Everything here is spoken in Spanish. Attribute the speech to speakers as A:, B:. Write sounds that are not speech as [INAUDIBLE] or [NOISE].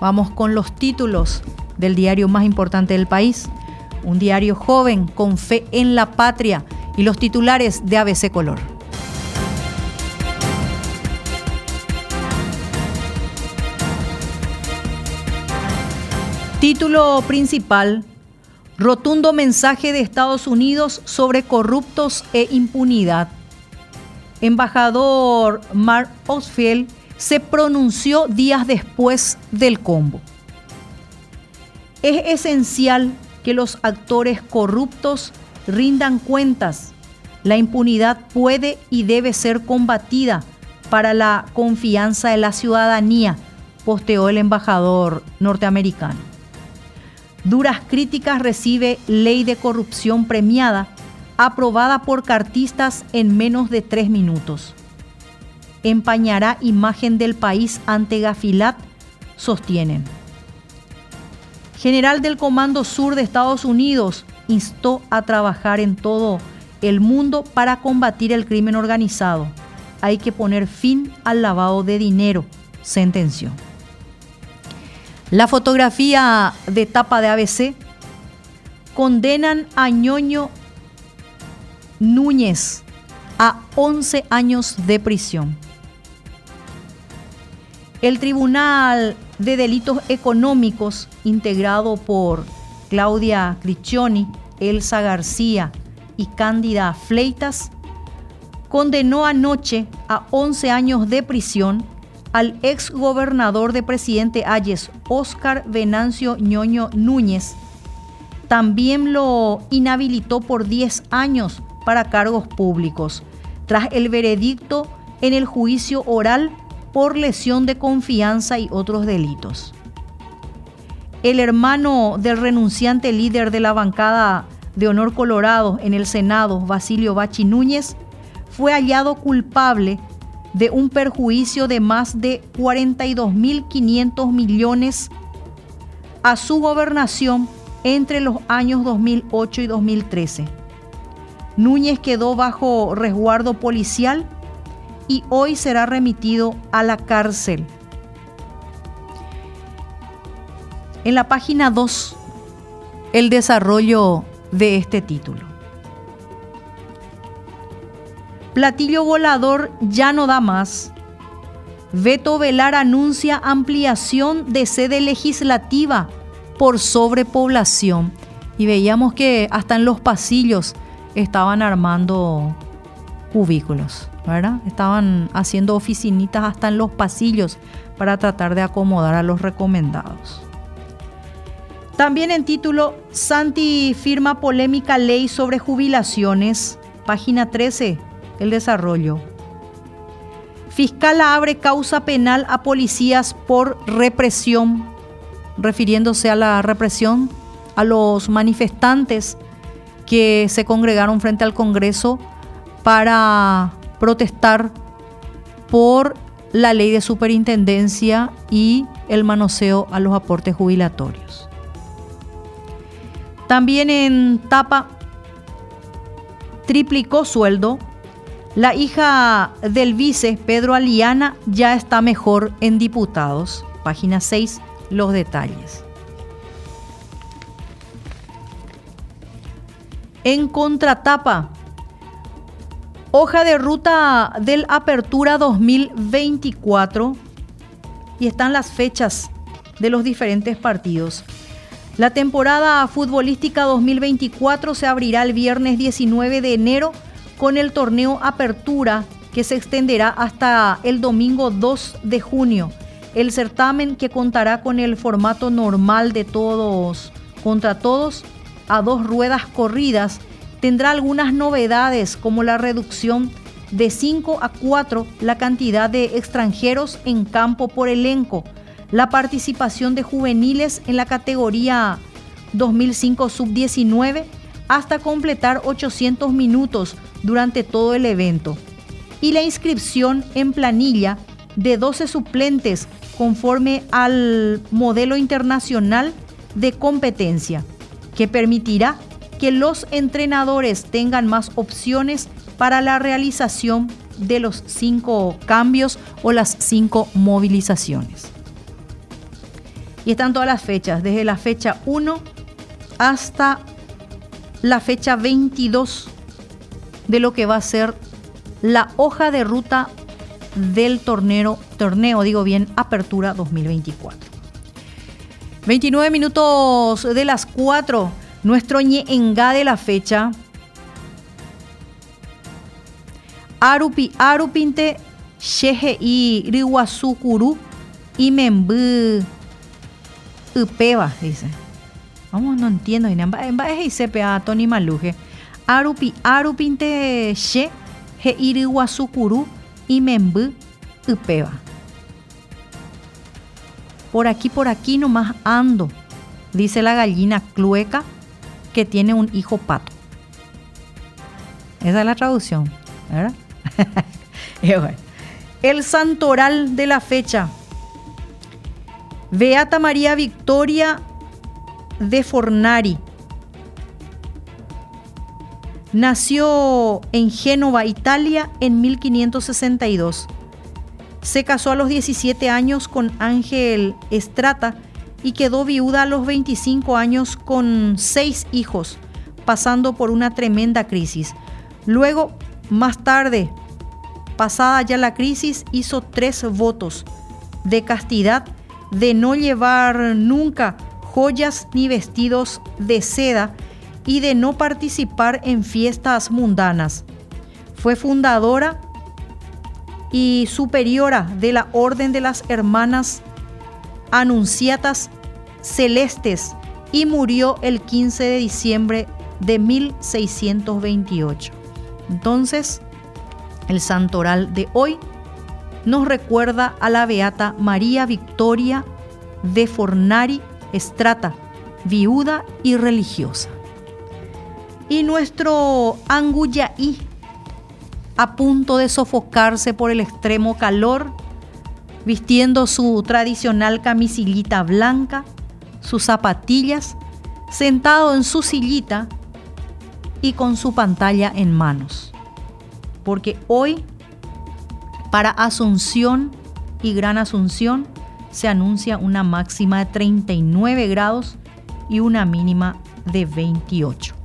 A: Vamos con los títulos del diario más importante del país, un diario joven con fe en la patria y los titulares de ABC Color. Título principal, rotundo mensaje de Estados Unidos sobre corruptos e impunidad. Embajador Mark Osfield se pronunció días después del combo. Es esencial que los actores corruptos rindan cuentas. La impunidad puede y debe ser combatida para la confianza de la ciudadanía, posteó el embajador norteamericano. Duras críticas recibe ley de corrupción premiada, aprobada por cartistas en menos de tres minutos empañará imagen del país ante Gafilat, sostienen. General del Comando Sur de Estados Unidos instó a trabajar en todo el mundo para combatir el crimen organizado. Hay que poner fin al lavado de dinero, sentenció. La fotografía de tapa de ABC condenan a Ñoño Núñez a 11 años de prisión. El Tribunal de Delitos Económicos, integrado por Claudia Criccioni, Elsa García y Cándida Fleitas, condenó anoche a 11 años de prisión al ex gobernador de Presidente Ayes, Óscar Venancio Ñoño Núñez. También lo inhabilitó por 10 años para cargos públicos, tras el veredicto en el juicio oral por lesión de confianza y otros delitos. El hermano del renunciante líder de la bancada de Honor Colorado en el Senado, Basilio Bachi Núñez, fue hallado culpable de un perjuicio de más de 42.500 millones a su gobernación entre los años 2008 y 2013. Núñez quedó bajo resguardo policial y hoy será remitido a la cárcel. En la página 2, el desarrollo de este título. Platillo volador ya no da más. Veto Velar anuncia ampliación de sede legislativa por sobrepoblación. Y veíamos que hasta en los pasillos estaban armando cubículos. Estaban haciendo oficinitas hasta en los pasillos para tratar de acomodar a los recomendados. También en título, Santi firma polémica ley sobre jubilaciones, página 13, el desarrollo. Fiscal abre causa penal a policías por represión, refiriéndose a la represión a los manifestantes que se congregaron frente al Congreso para protestar por la ley de superintendencia y el manoseo a los aportes jubilatorios. También en tapa triplicó sueldo. La hija del vice, Pedro Aliana, ya está mejor en diputados. Página 6, los detalles. En contratapa, Hoja de ruta del Apertura 2024 y están las fechas de los diferentes partidos. La temporada futbolística 2024 se abrirá el viernes 19 de enero con el torneo Apertura que se extenderá hasta el domingo 2 de junio. El certamen que contará con el formato normal de todos contra todos a dos ruedas corridas tendrá algunas novedades como la reducción de 5 a 4 la cantidad de extranjeros en campo por elenco, la participación de juveniles en la categoría 2005 sub-19 hasta completar 800 minutos durante todo el evento y la inscripción en planilla de 12 suplentes conforme al modelo internacional de competencia que permitirá que los entrenadores tengan más opciones para la realización de los cinco cambios o las cinco movilizaciones. Y están todas las fechas, desde la fecha 1 hasta la fecha 22 de lo que va a ser la hoja de ruta del torneo, torneo digo bien, Apertura 2024. 29 minutos de las 4, nuestro ñeenga de la fecha. Arupi, Arupinte, Shehe y Riwasukuru y Upeba, dice. Vamos, no entiendo. En es Tony Maluje. Arupi, Arupinte, She, He Iriwasukuru y Membu Upeba. Por aquí, por aquí nomás ando, dice la gallina clueca que tiene un hijo pato. Esa es la traducción. [LAUGHS] El santoral de la fecha. Beata María Victoria de Fornari. Nació en Génova, Italia, en 1562. Se casó a los 17 años con Ángel Estrata y quedó viuda a los 25 años con seis hijos, pasando por una tremenda crisis. Luego, más tarde, pasada ya la crisis, hizo tres votos de castidad, de no llevar nunca joyas ni vestidos de seda y de no participar en fiestas mundanas. Fue fundadora y superiora de la Orden de las Hermanas Anunciatas Celestes y murió el 15 de diciembre de 1628. Entonces, el santoral de hoy nos recuerda a la beata María Victoria de Fornari Estrata, viuda y religiosa. Y nuestro Anguyaí, a punto de sofocarse por el extremo calor, vistiendo su tradicional camisilita blanca, sus zapatillas, sentado en su sillita y con su pantalla en manos porque hoy para Asunción y Gran Asunción se anuncia una máxima de 39 grados y una mínima de 28.